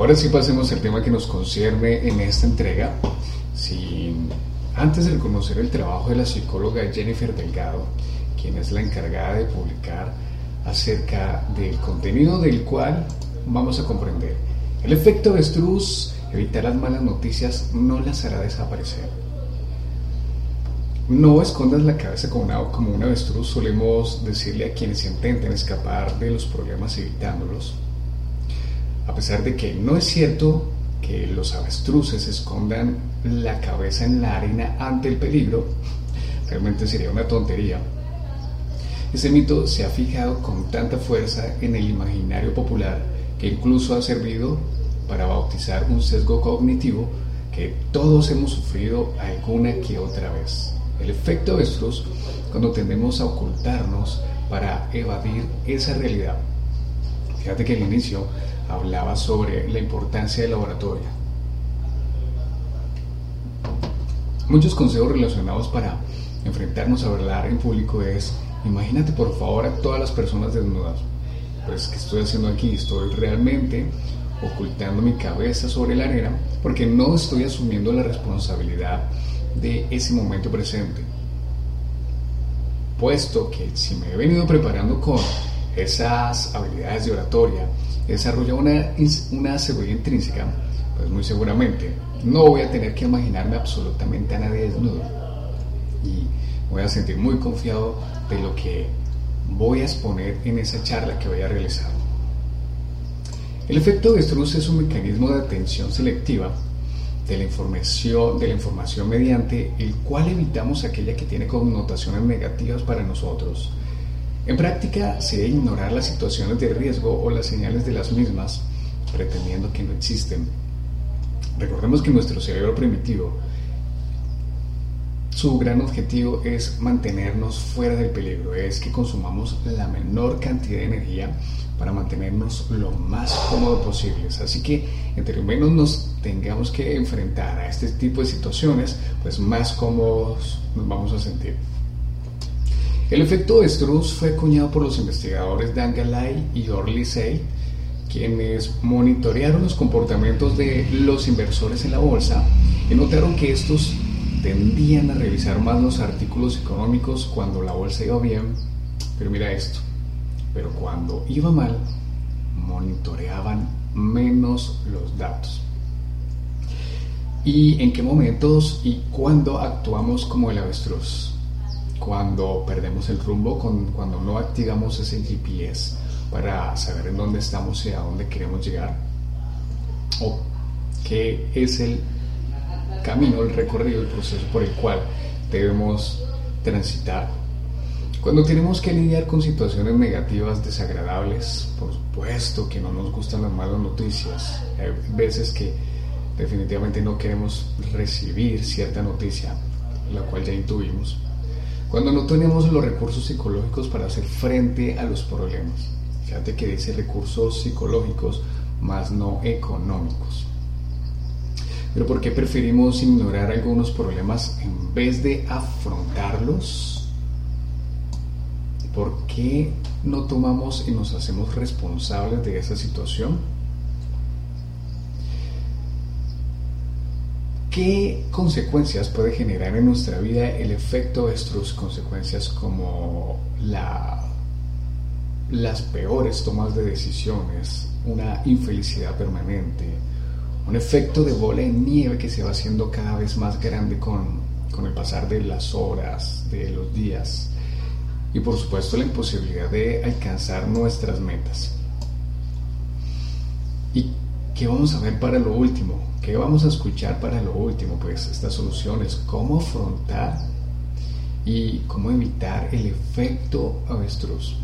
Ahora sí pasemos al tema que nos concierne en esta entrega. Antes de reconocer el trabajo de la psicóloga Jennifer Delgado, quien es la encargada de publicar acerca del contenido del cual vamos a comprender. El efecto avestruz, evitar las malas noticias, no las hará desaparecer. No escondas la cabeza como, una, como avestruz, solemos decirle a quienes intenten escapar de los problemas evitándolos. A pesar de que no es cierto que los avestruces escondan la cabeza en la arena ante el peligro, realmente sería una tontería. Ese mito se ha fijado con tanta fuerza en el imaginario popular que incluso ha servido para bautizar un sesgo cognitivo que todos hemos sufrido alguna que otra vez. El efecto avestruz cuando tendemos a ocultarnos para evadir esa realidad. Fíjate que al inicio hablaba sobre la importancia del laboratorio. Muchos consejos relacionados para enfrentarnos a hablar en público es, imagínate por favor a todas las personas desnudas. Pues, ¿qué estoy haciendo aquí? Estoy realmente ocultando mi cabeza sobre la arena porque no estoy asumiendo la responsabilidad de ese momento presente. Puesto que si me he venido preparando con esas habilidades de oratoria, desarrolla una, una seguridad intrínseca, pues muy seguramente no voy a tener que imaginarme absolutamente a nadie desnudo. Y voy a sentir muy confiado de lo que voy a exponer en esa charla que voy a realizar. El efecto de Strauss es un mecanismo de atención selectiva de la información, de la información mediante el cual evitamos aquella que tiene connotaciones negativas para nosotros en práctica se debe ignorar las situaciones de riesgo o las señales de las mismas, pretendiendo que no existen. Recordemos que nuestro cerebro primitivo, su gran objetivo es mantenernos fuera del peligro, es que consumamos la menor cantidad de energía para mantenernos lo más cómodo posible. Así que entre menos nos tengamos que enfrentar a este tipo de situaciones, pues más cómodos nos vamos a sentir. El efecto de fue acuñado por los investigadores Dan Galay y Orly Say, quienes monitorearon los comportamientos de los inversores en la bolsa y notaron que estos tendían a revisar más los artículos económicos cuando la bolsa iba bien, pero mira esto, pero cuando iba mal, monitoreaban menos los datos. ¿Y en qué momentos y cuándo actuamos como el avestruz? Cuando perdemos el rumbo, cuando no activamos ese GPS para saber en dónde estamos y a dónde queremos llegar, o qué es el camino, el recorrido, el proceso por el cual debemos transitar. Cuando tenemos que lidiar con situaciones negativas, desagradables, por supuesto que no nos gustan las malas noticias. Hay veces que definitivamente no queremos recibir cierta noticia, la cual ya intuimos cuando no tenemos los recursos psicológicos para hacer frente a los problemas. Fíjate que dice recursos psicológicos, más no económicos. Pero ¿por qué preferimos ignorar algunos problemas en vez de afrontarlos? ¿Por qué no tomamos y nos hacemos responsables de esa situación? ¿Qué consecuencias puede generar en nuestra vida el efecto de estas consecuencias como la, las peores tomas de decisiones, una infelicidad permanente, un efecto de bola de nieve que se va haciendo cada vez más grande con, con el pasar de las horas, de los días y por supuesto la imposibilidad de alcanzar nuestras metas? ¿Y qué vamos a ver para lo último? ¿Qué vamos a escuchar para lo último? Pues estas soluciones, cómo afrontar y cómo evitar el efecto avestruz.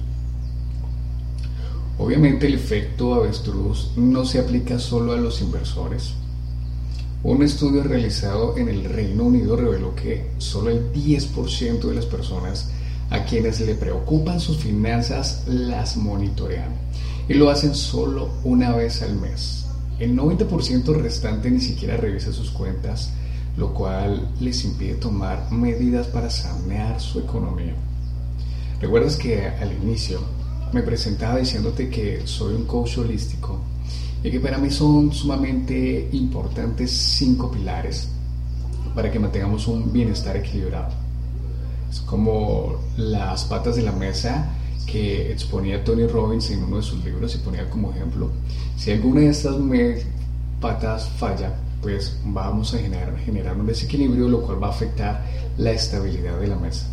Obviamente el efecto avestruz no se aplica solo a los inversores. Un estudio realizado en el Reino Unido reveló que solo el 10% de las personas a quienes le preocupan sus finanzas las monitorean y lo hacen solo una vez al mes. El 90% restante ni siquiera revisa sus cuentas, lo cual les impide tomar medidas para sanear su economía. ¿Recuerdas que al inicio me presentaba diciéndote que soy un coach holístico y que para mí son sumamente importantes cinco pilares para que mantengamos un bienestar equilibrado. Es como las patas de la mesa que exponía Tony Robbins en uno de sus libros y ponía como ejemplo, si alguna de estas patas falla, pues vamos a generar, generar un desequilibrio, lo cual va a afectar la estabilidad de la mesa.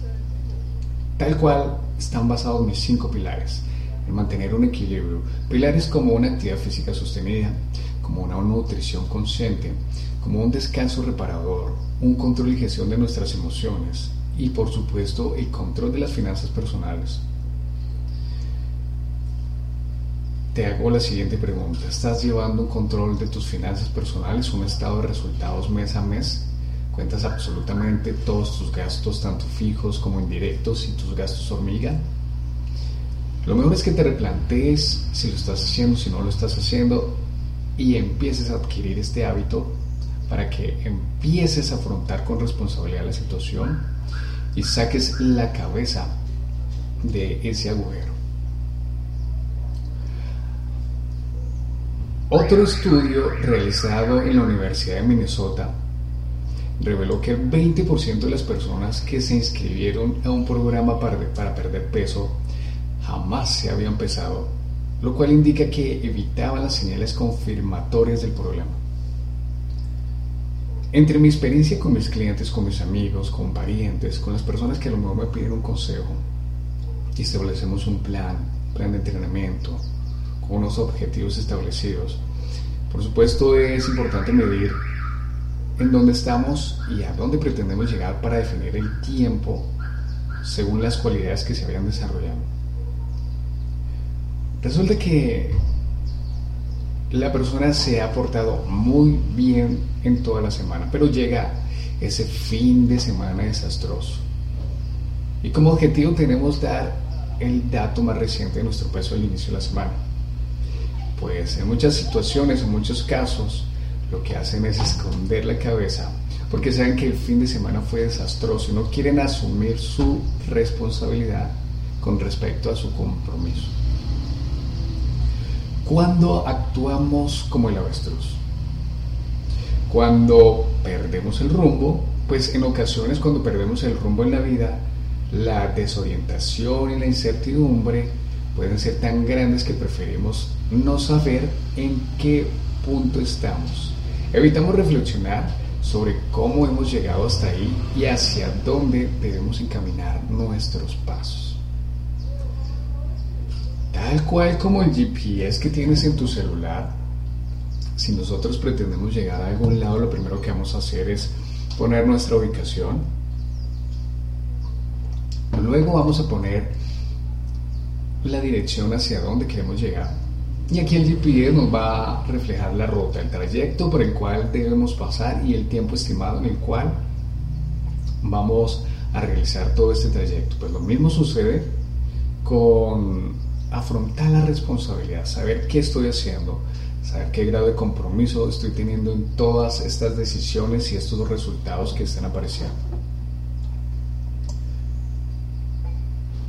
Tal cual están basados mis cinco pilares, en mantener un equilibrio. Pilares como una actividad física sostenida, como una nutrición consciente, como un descanso reparador, un control y gestión de nuestras emociones y por supuesto el control de las finanzas personales. Te hago la siguiente pregunta. ¿Estás llevando un control de tus finanzas personales, un estado de resultados mes a mes? ¿Cuentas absolutamente todos tus gastos, tanto fijos como indirectos, y tus gastos hormiga? Lo mejor es que te replantees si lo estás haciendo, si no lo estás haciendo, y empieces a adquirir este hábito para que empieces a afrontar con responsabilidad la situación y saques la cabeza de ese agujero. Otro estudio realizado en la Universidad de Minnesota reveló que el 20% de las personas que se inscribieron a un programa para, perder peso jamás se habían pesado, lo cual indica que evitaban las señales confirmatorias del problema. Entre mi experiencia con mis clientes, con mis amigos, con parientes, con las personas que a lo mejor me piden un consejo establecemos un plan, plan de entrenamiento, con unos objetivos establecidos. Por supuesto es importante medir en dónde estamos y a dónde pretendemos llegar para definir el tiempo según las cualidades que se habían desarrollado. Resulta que la persona se ha portado muy bien en toda la semana, pero llega ese fin de semana desastroso. Y como objetivo tenemos dar el dato más reciente de nuestro peso al inicio de la semana pues en muchas situaciones, en muchos casos, lo que hacen es esconder la cabeza porque saben que el fin de semana fue desastroso y no quieren asumir su responsabilidad con respecto a su compromiso. Cuando actuamos como el avestruz, cuando perdemos el rumbo, pues en ocasiones cuando perdemos el rumbo en la vida, la desorientación y la incertidumbre pueden ser tan grandes que preferimos no saber en qué punto estamos. Evitamos reflexionar sobre cómo hemos llegado hasta ahí y hacia dónde debemos encaminar nuestros pasos. Tal cual como el GPS que tienes en tu celular, si nosotros pretendemos llegar a algún lado, lo primero que vamos a hacer es poner nuestra ubicación. Luego vamos a poner la dirección hacia dónde queremos llegar y aquí el GPS nos va a reflejar la ruta, el trayecto por el cual debemos pasar y el tiempo estimado en el cual vamos a realizar todo este trayecto. Pues lo mismo sucede con afrontar la responsabilidad, saber qué estoy haciendo, saber qué grado de compromiso estoy teniendo en todas estas decisiones y estos resultados que están apareciendo.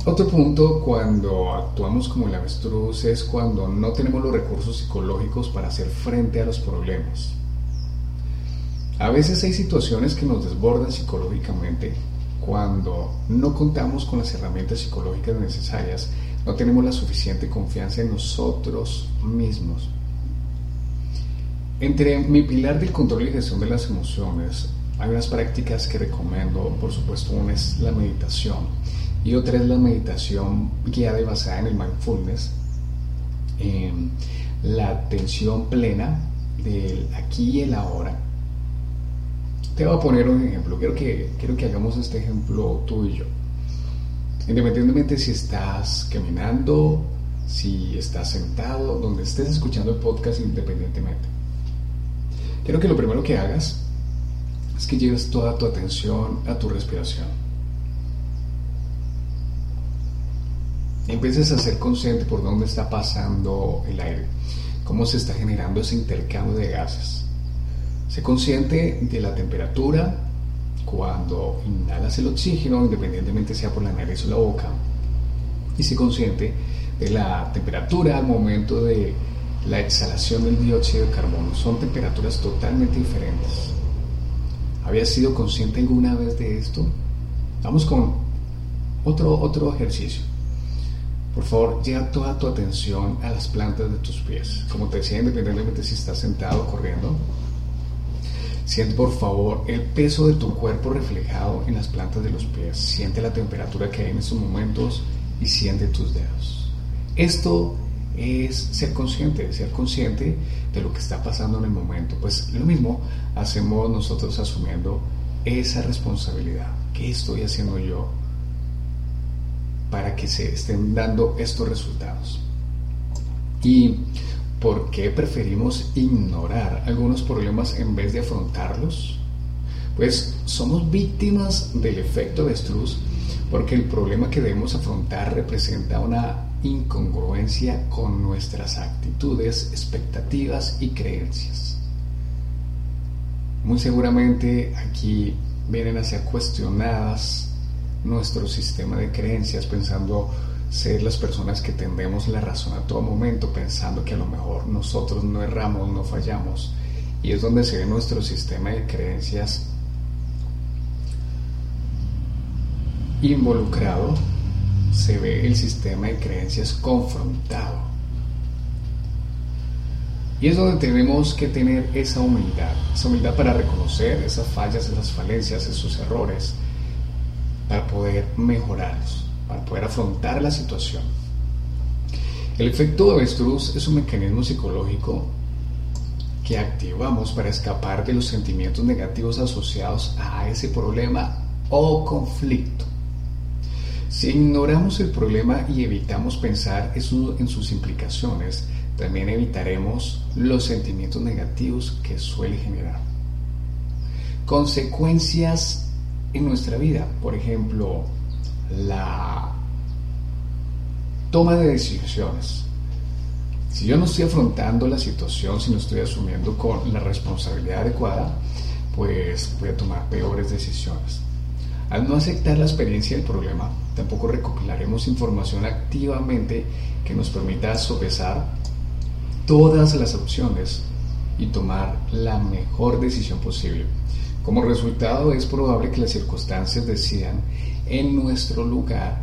Otro punto cuando actuamos como el avestruz es cuando no tenemos los recursos psicológicos para hacer frente a los problemas. A veces hay situaciones que nos desbordan psicológicamente cuando no contamos con las herramientas psicológicas necesarias, no tenemos la suficiente confianza en nosotros mismos. Entre mi pilar del control y gestión de las emociones, hay unas prácticas que recomiendo, por supuesto, una es la meditación y otra es la meditación guiada y basada en el mindfulness, la atención plena del aquí y el ahora. Te voy a poner un ejemplo, quiero que, quiero que hagamos este ejemplo tú y yo. Independientemente si estás caminando, si estás sentado, donde estés escuchando el podcast independientemente. Quiero que lo primero que hagas es que lleves toda tu atención a tu respiración. Empieces a ser consciente por dónde está pasando el aire, cómo se está generando ese intercambio de gases. Sé consciente de la temperatura cuando inhalas el oxígeno, independientemente sea por la nariz o la boca. Y sé consciente de la temperatura al momento de la exhalación del dióxido de carbono. Son temperaturas totalmente diferentes. ¿Habías sido consciente alguna vez de esto? Vamos con otro, otro ejercicio. Por favor, lleva toda tu atención a las plantas de tus pies. Como te decía, independientemente si estás sentado o corriendo, siente por favor el peso de tu cuerpo reflejado en las plantas de los pies. Siente la temperatura que hay en estos momentos y siente tus dedos. Esto es ser consciente, ser consciente de lo que está pasando en el momento. Pues lo mismo hacemos nosotros asumiendo esa responsabilidad. ¿Qué estoy haciendo yo para que se estén dando estos resultados? ¿Y por qué preferimos ignorar algunos problemas en vez de afrontarlos? Pues somos víctimas del efecto de Struz porque el problema que debemos afrontar representa una incongruencia con nuestras actitudes, expectativas y creencias. Muy seguramente aquí vienen a ser cuestionadas nuestro sistema de creencias pensando ser las personas que tendemos la razón a todo momento, pensando que a lo mejor nosotros no erramos, no fallamos. Y es donde se ve nuestro sistema de creencias involucrado se ve el sistema de creencias confrontado. Y es donde tenemos que tener esa humildad, esa humildad para reconocer esas fallas, esas falencias, esos errores, para poder mejorarlos, para poder afrontar la situación. El efecto de avestruz es un mecanismo psicológico que activamos para escapar de los sentimientos negativos asociados a ese problema o conflicto. Si ignoramos el problema y evitamos pensar en sus implicaciones, también evitaremos los sentimientos negativos que suele generar. Consecuencias en nuestra vida, por ejemplo, la toma de decisiones. Si yo no estoy afrontando la situación, si no estoy asumiendo con la responsabilidad adecuada, pues voy a tomar peores decisiones. Al no aceptar la experiencia del problema, tampoco recopilaremos información activamente que nos permita sopesar todas las opciones y tomar la mejor decisión posible. Como resultado es probable que las circunstancias decidan en nuestro lugar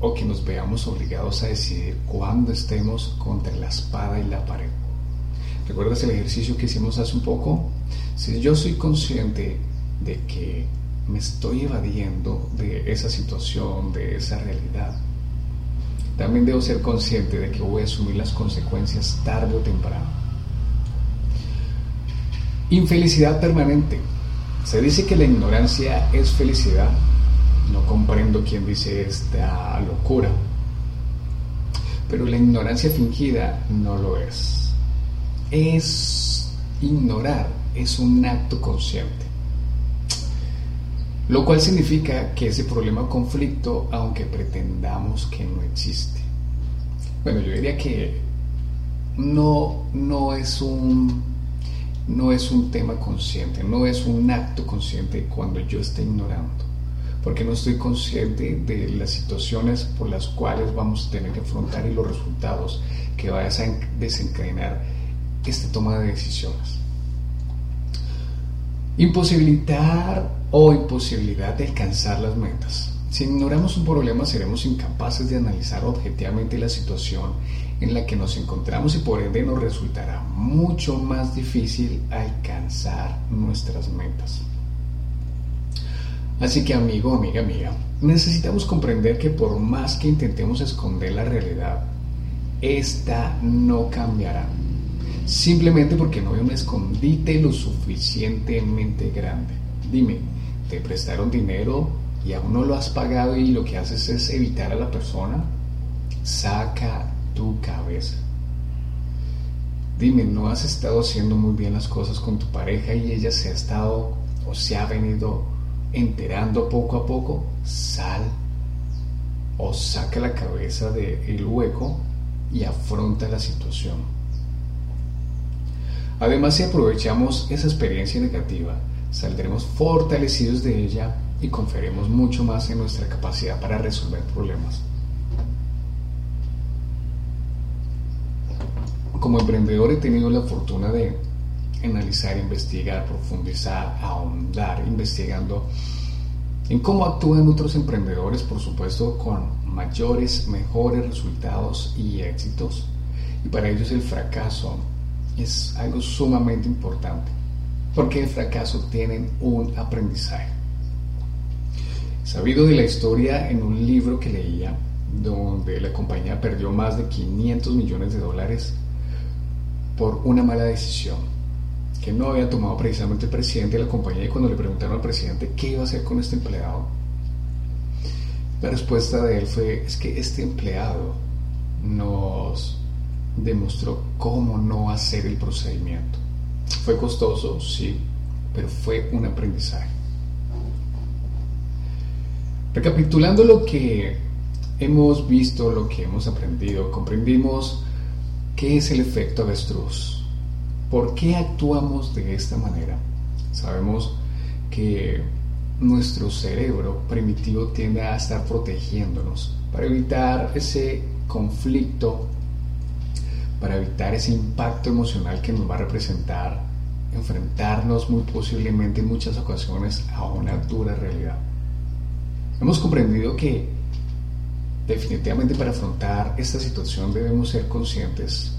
o que nos veamos obligados a decidir cuando estemos contra la espada y la pared. ¿Recuerdas el ejercicio que hicimos hace un poco? Si yo soy consciente de que me estoy evadiendo de esa situación, de esa realidad. También debo ser consciente de que voy a asumir las consecuencias tarde o temprano. Infelicidad permanente. Se dice que la ignorancia es felicidad. No comprendo quién dice esta locura. Pero la ignorancia fingida no lo es. Es ignorar, es un acto consciente. Lo cual significa que ese problema o conflicto, aunque pretendamos que no existe. Bueno, yo diría que no, no, es un, no es un tema consciente, no es un acto consciente cuando yo esté ignorando, porque no estoy consciente de las situaciones por las cuales vamos a tener que afrontar y los resultados que va a desencadenar esta toma de decisiones. Imposibilitar o imposibilidad de alcanzar las metas. Si ignoramos un problema seremos incapaces de analizar objetivamente la situación en la que nos encontramos y por ende nos resultará mucho más difícil alcanzar nuestras metas. Así que amigo, amiga mía, necesitamos comprender que por más que intentemos esconder la realidad, esta no cambiará. Simplemente porque no hay un escondite lo suficientemente grande. Dime, te prestaron dinero y aún no lo has pagado y lo que haces es evitar a la persona, saca tu cabeza. Dime, ¿no has estado haciendo muy bien las cosas con tu pareja y ella se ha estado o se ha venido enterando poco a poco? Sal o saca la cabeza del hueco y afronta la situación. Además, si aprovechamos esa experiencia negativa, saldremos fortalecidos de ella y conferiremos mucho más en nuestra capacidad para resolver problemas. Como emprendedor he tenido la fortuna de analizar, investigar, profundizar, ahondar, investigando en cómo actúan otros emprendedores, por supuesto, con mayores, mejores resultados y éxitos. Y para ellos el fracaso es algo sumamente importante, porque el fracaso tienen un aprendizaje. Sabido de la historia en un libro que leía, donde la compañía perdió más de 500 millones de dólares por una mala decisión que no había tomado precisamente el presidente de la compañía y cuando le preguntaron al presidente qué iba a hacer con este empleado, la respuesta de él fue, es que este empleado nos demostró cómo no hacer el procedimiento. Fue costoso, sí, pero fue un aprendizaje. Recapitulando lo que hemos visto, lo que hemos aprendido, comprendimos qué es el efecto avestruz. ¿Por qué actuamos de esta manera? Sabemos que nuestro cerebro primitivo tiende a estar protegiéndonos para evitar ese conflicto, para evitar ese impacto emocional que nos va a representar enfrentarnos muy posiblemente en muchas ocasiones a una dura realidad. Hemos comprendido que definitivamente para afrontar esta situación debemos ser conscientes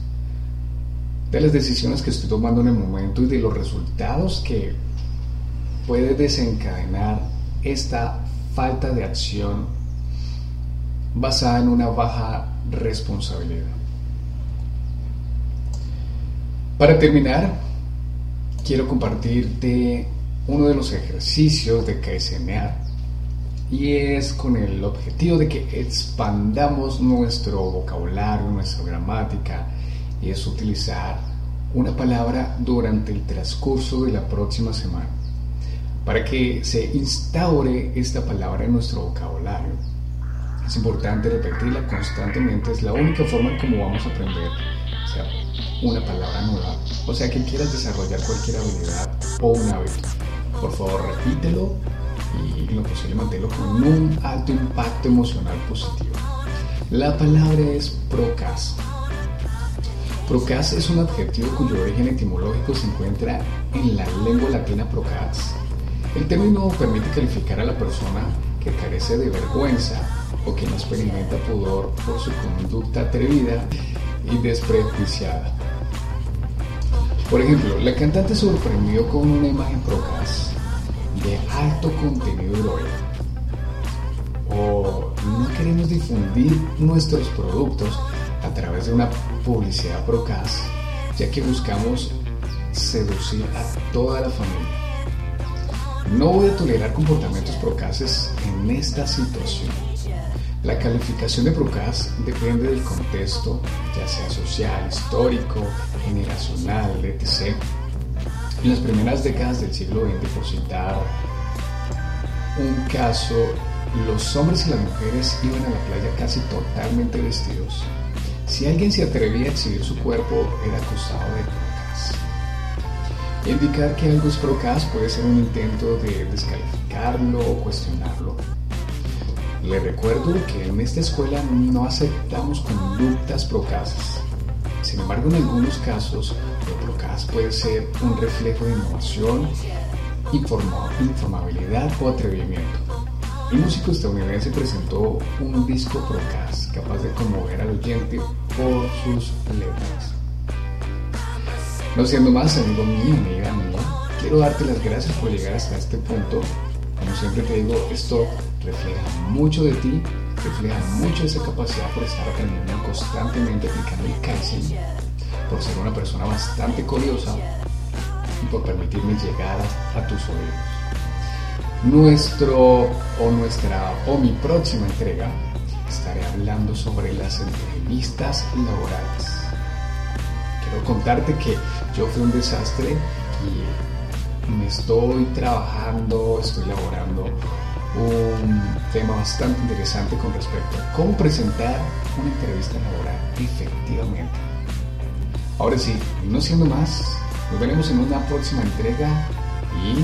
de las decisiones que estoy tomando en el momento y de los resultados que puede desencadenar esta falta de acción basada en una baja responsabilidad. Para terminar, quiero compartirte uno de los ejercicios de KSMA y es con el objetivo de que expandamos nuestro vocabulario, nuestra gramática y es utilizar una palabra durante el transcurso de la próxima semana para que se instaure esta palabra en nuestro vocabulario. Es importante repetirla constantemente, es la única forma como vamos a aprender sea, una palabra nueva. O sea que quieras desarrollar cualquier habilidad o un hábito. Por favor, repítelo y lo posible manténlo con un alto impacto emocional positivo. La palabra es procas. Procas es un adjetivo cuyo origen etimológico se encuentra en la lengua latina procas. El término permite calificar a la persona que carece de vergüenza o que no experimenta pudor por su conducta atrevida y desprejuiciada. Por ejemplo, la cantante sorprendió con una imagen procas de alto contenido erótico. O no queremos difundir nuestros productos a través de una publicidad procas, ya que buscamos seducir a toda la familia. No voy a tolerar comportamientos procaces en esta situación. La calificación de Procas depende del contexto, ya sea social, histórico, generacional, etc. En las primeras décadas del siglo XX, por citar un caso, los hombres y las mujeres iban a la playa casi totalmente vestidos. Si alguien se atrevía a exhibir su cuerpo, era acusado de procas. Indicar que algo es procas puede ser un intento de descalificarlo o cuestionarlo. Le recuerdo que en esta escuela no aceptamos conductas procasas. Sin embargo, en algunos casos, lo procas puede ser un reflejo de innovación, informabilidad o atrevimiento. Un músico estadounidense presentó un disco procas capaz de conmover al oyente por sus letras. No siendo más, amigo mío, amiga mía, quiero darte las gracias por llegar hasta este punto. Como siempre te digo, esto refleja mucho de ti, refleja mucho esa capacidad por estar aprendiendo constantemente aplicando el Kaizen, por ser una persona bastante curiosa y por permitirme llegar a, tus oídos. Nuestro o nuestra o mi próxima entrega estaré hablando sobre las entrevistas laborales. Quiero contarte que yo fui un desastre y me estoy trabajando, estoy laborando un tema bastante interesante con respecto a cómo presentar una entrevista laboral efectivamente. Ahora sí, no siendo más, nos veremos en una próxima entrega y